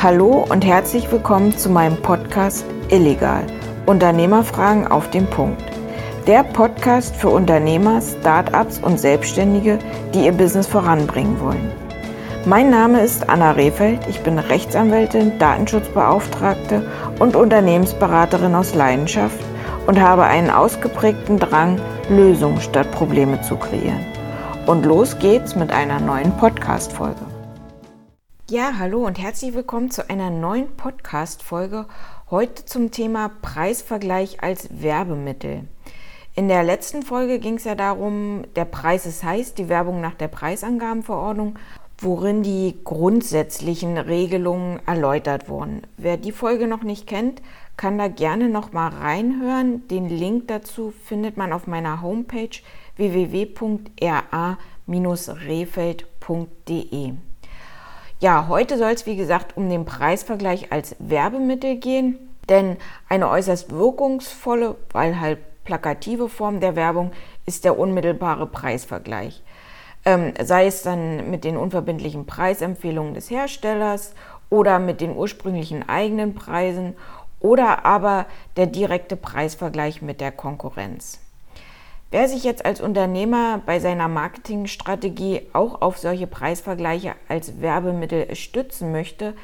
Hallo und herzlich willkommen zu meinem Podcast Illegal. Unternehmerfragen auf den Punkt. Der Podcast für Unternehmer, Startups und Selbstständige, die ihr Business voranbringen wollen. Mein Name ist Anna Rehfeld. Ich bin Rechtsanwältin, Datenschutzbeauftragte und Unternehmensberaterin aus Leidenschaft und habe einen ausgeprägten Drang, Lösungen statt Probleme zu kreieren. Und los geht's mit einer neuen Podcast-Folge. Ja, hallo und herzlich willkommen zu einer neuen Podcast-Folge. Heute zum Thema Preisvergleich als Werbemittel. In der letzten Folge ging es ja darum, der Preis ist heiß, die Werbung nach der Preisangabenverordnung, worin die grundsätzlichen Regelungen erläutert wurden. Wer die Folge noch nicht kennt, kann da gerne noch mal reinhören. Den Link dazu findet man auf meiner Homepage www.ra-refeld.de. Ja, heute soll es wie gesagt um den Preisvergleich als Werbemittel gehen, denn eine äußerst wirkungsvolle, weil halt plakative Form der Werbung ist der unmittelbare Preisvergleich. Ähm, sei es dann mit den unverbindlichen Preisempfehlungen des Herstellers oder mit den ursprünglichen eigenen Preisen oder aber der direkte Preisvergleich mit der Konkurrenz. Wer sich jetzt als Unternehmer bei seiner Marketingstrategie auch auf solche Preisvergleiche als Werbemittel stützen möchte,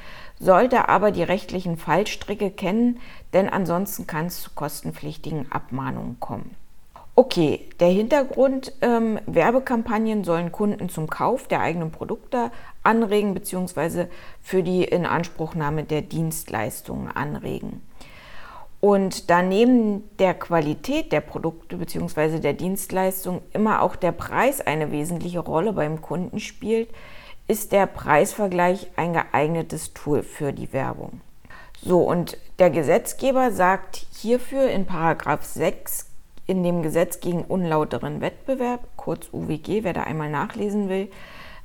sollte aber die rechtlichen Fallstricke kennen, denn ansonsten kann es zu kostenpflichtigen Abmahnungen kommen. Okay, der Hintergrund, ähm, Werbekampagnen sollen Kunden zum Kauf der eigenen Produkte anregen bzw. für die Inanspruchnahme der Dienstleistungen anregen. Und daneben der Qualität der Produkte bzw. der Dienstleistung immer auch der Preis eine wesentliche Rolle beim Kunden spielt, ist der Preisvergleich ein geeignetes Tool für die Werbung. So, und der Gesetzgeber sagt hierfür in Paragraph 6 in dem Gesetz gegen unlauteren Wettbewerb, kurz UWG, wer da einmal nachlesen will,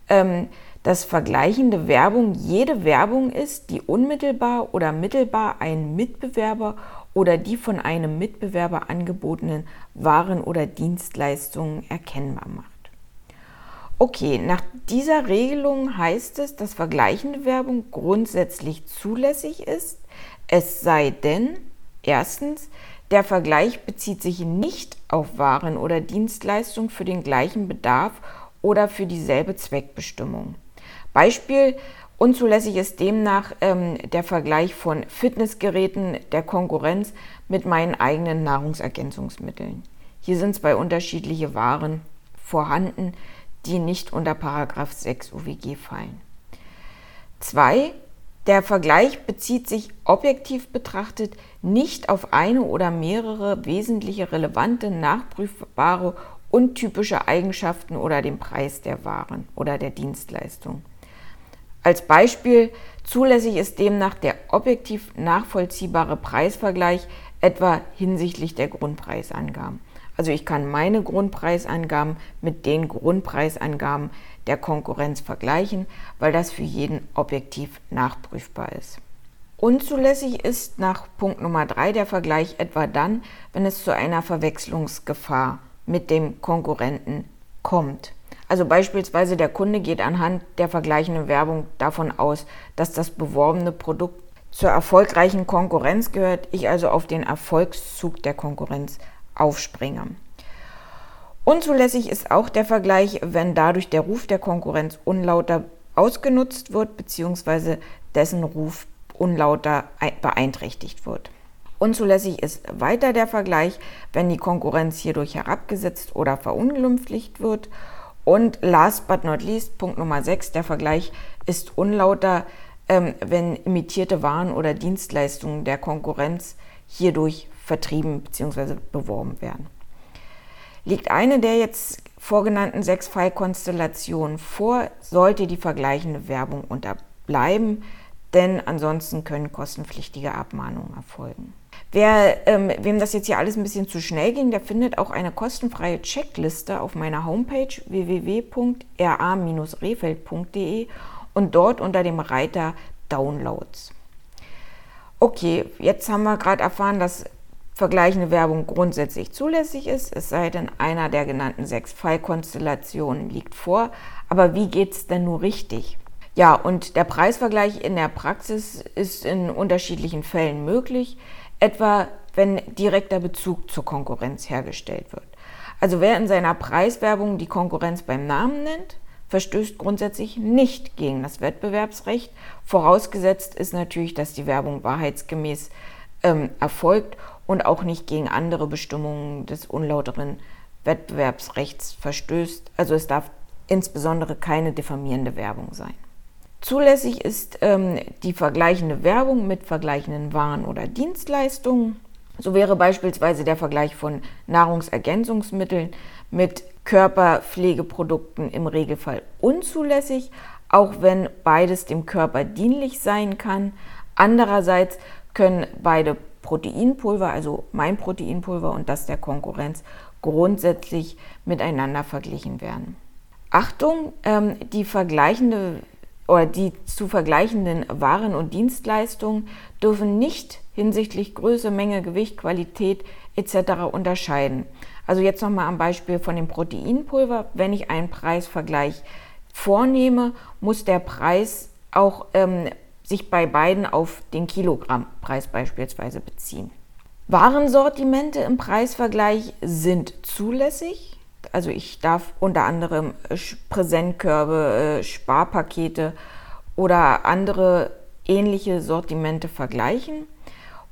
ähm, dass vergleichende Werbung jede Werbung ist, die unmittelbar oder mittelbar einen Mitbewerber oder die von einem Mitbewerber angebotenen Waren oder Dienstleistungen erkennbar macht. Okay, nach dieser Regelung heißt es, dass vergleichende Werbung grundsätzlich zulässig ist, es sei denn, erstens, der Vergleich bezieht sich nicht auf Waren oder Dienstleistungen für den gleichen Bedarf oder für dieselbe Zweckbestimmung. Beispiel, Unzulässig ist demnach ähm, der Vergleich von Fitnessgeräten der Konkurrenz mit meinen eigenen Nahrungsergänzungsmitteln. Hier sind zwei unterschiedliche Waren vorhanden, die nicht unter Paragraph 6 UWG fallen. 2. Der Vergleich bezieht sich objektiv betrachtet nicht auf eine oder mehrere wesentliche relevante, nachprüfbare und typische Eigenschaften oder den Preis der Waren oder der Dienstleistung. Als Beispiel zulässig ist demnach der objektiv nachvollziehbare Preisvergleich etwa hinsichtlich der Grundpreisangaben. Also ich kann meine Grundpreisangaben mit den Grundpreisangaben der Konkurrenz vergleichen, weil das für jeden objektiv nachprüfbar ist. Unzulässig ist nach Punkt Nummer 3 der Vergleich etwa dann, wenn es zu einer Verwechslungsgefahr mit dem Konkurrenten kommt. Also beispielsweise der Kunde geht anhand der vergleichenden Werbung davon aus, dass das beworbene Produkt zur erfolgreichen Konkurrenz gehört, ich also auf den Erfolgszug der Konkurrenz aufspringe. Unzulässig ist auch der Vergleich, wenn dadurch der Ruf der Konkurrenz unlauter ausgenutzt wird bzw. dessen Ruf unlauter beeinträchtigt wird. Unzulässig ist weiter der Vergleich, wenn die Konkurrenz hierdurch herabgesetzt oder verunglimpflicht wird und last but not least, Punkt Nummer 6, der Vergleich ist unlauter, ähm, wenn imitierte Waren oder Dienstleistungen der Konkurrenz hierdurch vertrieben bzw. beworben werden. Liegt eine der jetzt vorgenannten sechs Fallkonstellationen vor, sollte die vergleichende Werbung unterbleiben, denn ansonsten können kostenpflichtige Abmahnungen erfolgen. Wer, ähm, wem das jetzt hier alles ein bisschen zu schnell ging, der findet auch eine kostenfreie Checkliste auf meiner Homepage www.ra-refeld.de und dort unter dem Reiter Downloads. Okay, jetzt haben wir gerade erfahren, dass vergleichende Werbung grundsätzlich zulässig ist, es sei denn, einer der genannten sechs Fallkonstellationen liegt vor. Aber wie geht es denn nur richtig? Ja, und der Preisvergleich in der Praxis ist in unterschiedlichen Fällen möglich, etwa wenn direkter Bezug zur Konkurrenz hergestellt wird. Also wer in seiner Preiswerbung die Konkurrenz beim Namen nennt, verstößt grundsätzlich nicht gegen das Wettbewerbsrecht. Vorausgesetzt ist natürlich, dass die Werbung wahrheitsgemäß ähm, erfolgt und auch nicht gegen andere Bestimmungen des unlauteren Wettbewerbsrechts verstößt. Also es darf insbesondere keine diffamierende Werbung sein. Zulässig ist ähm, die vergleichende Werbung mit vergleichenden Waren oder Dienstleistungen. So wäre beispielsweise der Vergleich von Nahrungsergänzungsmitteln mit Körperpflegeprodukten im Regelfall unzulässig, auch wenn beides dem Körper dienlich sein kann. Andererseits können beide Proteinpulver, also mein Proteinpulver und das der Konkurrenz, grundsätzlich miteinander verglichen werden. Achtung, ähm, die vergleichende oder die zu vergleichenden Waren und Dienstleistungen dürfen nicht hinsichtlich Größe, Menge, Gewicht, Qualität etc. unterscheiden. Also jetzt nochmal am Beispiel von dem Proteinpulver. Wenn ich einen Preisvergleich vornehme, muss der Preis auch ähm, sich bei beiden auf den Kilogrammpreis beispielsweise beziehen. Warensortimente im Preisvergleich sind zulässig. Also ich darf unter anderem äh, Präsentkörbe, äh, Sparpakete oder andere ähnliche Sortimente vergleichen.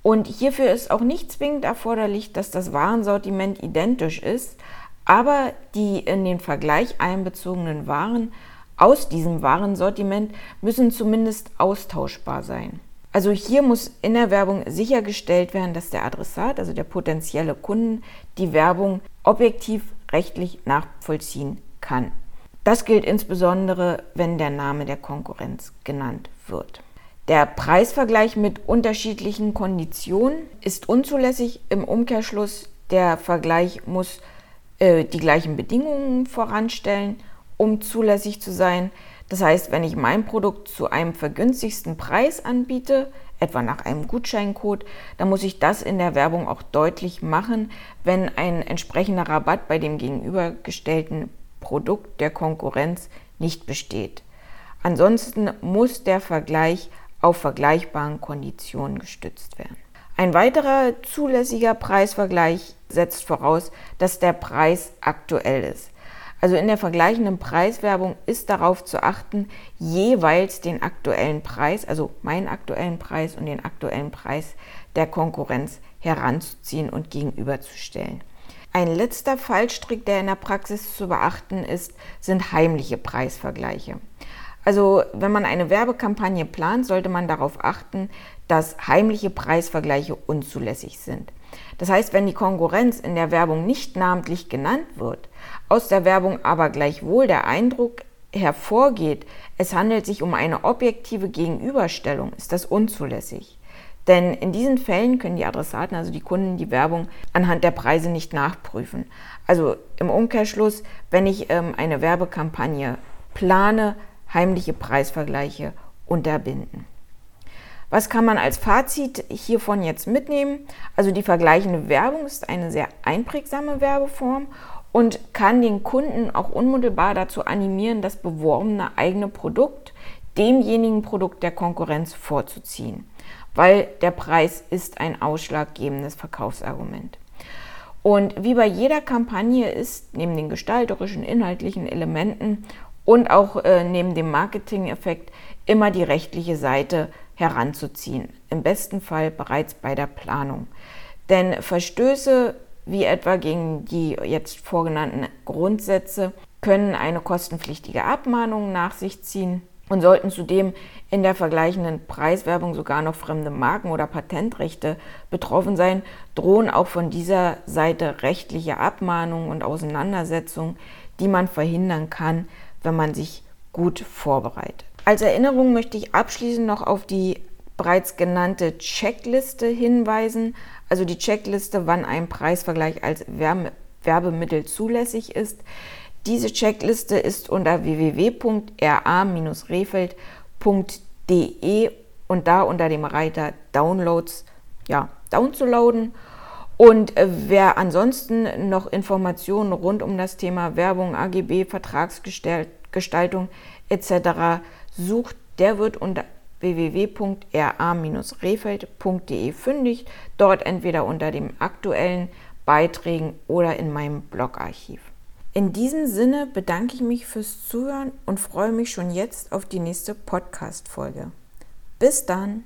Und hierfür ist auch nicht zwingend erforderlich, dass das Warensortiment identisch ist, aber die in den Vergleich einbezogenen Waren aus diesem Warensortiment müssen zumindest austauschbar sein. Also hier muss in der Werbung sichergestellt werden, dass der Adressat, also der potenzielle Kunden, die Werbung objektiv rechtlich nachvollziehen kann. Das gilt insbesondere, wenn der Name der Konkurrenz genannt wird. Der Preisvergleich mit unterschiedlichen Konditionen ist unzulässig. Im Umkehrschluss, der Vergleich muss äh, die gleichen Bedingungen voranstellen, um zulässig zu sein. Das heißt, wenn ich mein Produkt zu einem vergünstigsten Preis anbiete, etwa nach einem Gutscheincode, dann muss ich das in der Werbung auch deutlich machen, wenn ein entsprechender Rabatt bei dem gegenübergestellten Produkt der Konkurrenz nicht besteht. Ansonsten muss der Vergleich auf vergleichbaren Konditionen gestützt werden. Ein weiterer zulässiger Preisvergleich setzt voraus, dass der Preis aktuell ist. Also in der vergleichenden Preiswerbung ist darauf zu achten, jeweils den aktuellen Preis, also meinen aktuellen Preis und den aktuellen Preis der Konkurrenz heranzuziehen und gegenüberzustellen. Ein letzter Fallstrick, der in der Praxis zu beachten ist, sind heimliche Preisvergleiche. Also wenn man eine Werbekampagne plant, sollte man darauf achten, dass heimliche Preisvergleiche unzulässig sind. Das heißt, wenn die Konkurrenz in der Werbung nicht namentlich genannt wird, aus der Werbung aber gleichwohl der Eindruck hervorgeht, es handelt sich um eine objektive Gegenüberstellung, ist das unzulässig. Denn in diesen Fällen können die Adressaten, also die Kunden, die Werbung anhand der Preise nicht nachprüfen. Also im Umkehrschluss, wenn ich ähm, eine Werbekampagne plane, heimliche Preisvergleiche unterbinden. Was kann man als Fazit hiervon jetzt mitnehmen? Also die vergleichende Werbung ist eine sehr einprägsame Werbeform und kann den Kunden auch unmittelbar dazu animieren, das beworbene eigene Produkt demjenigen Produkt der Konkurrenz vorzuziehen, weil der Preis ist ein ausschlaggebendes Verkaufsargument. Und wie bei jeder Kampagne ist neben den gestalterischen, inhaltlichen Elementen und auch äh, neben dem Marketing-Effekt immer die rechtliche Seite heranzuziehen. Im besten Fall bereits bei der Planung. Denn Verstöße wie etwa gegen die jetzt vorgenannten Grundsätze können eine kostenpflichtige Abmahnung nach sich ziehen und sollten zudem in der vergleichenden Preiswerbung sogar noch fremde Marken oder Patentrechte betroffen sein, drohen auch von dieser Seite rechtliche Abmahnungen und Auseinandersetzungen, die man verhindern kann, wenn man sich gut vorbereitet. Als Erinnerung möchte ich abschließend noch auf die bereits genannte Checkliste hinweisen, also die Checkliste, wann ein Preisvergleich als Werbemittel zulässig ist. Diese Checkliste ist unter www.ra-refeld.de und da unter dem Reiter Downloads ja, downzuladen. Und äh, wer ansonsten noch Informationen rund um das Thema Werbung, AGB, Vertragsgestaltung etc sucht, der wird unter www.ra-refeld.de fündig, dort entweder unter den aktuellen Beiträgen oder in meinem Blogarchiv. In diesem Sinne bedanke ich mich fürs Zuhören und freue mich schon jetzt auf die nächste Podcast-Folge. Bis dann!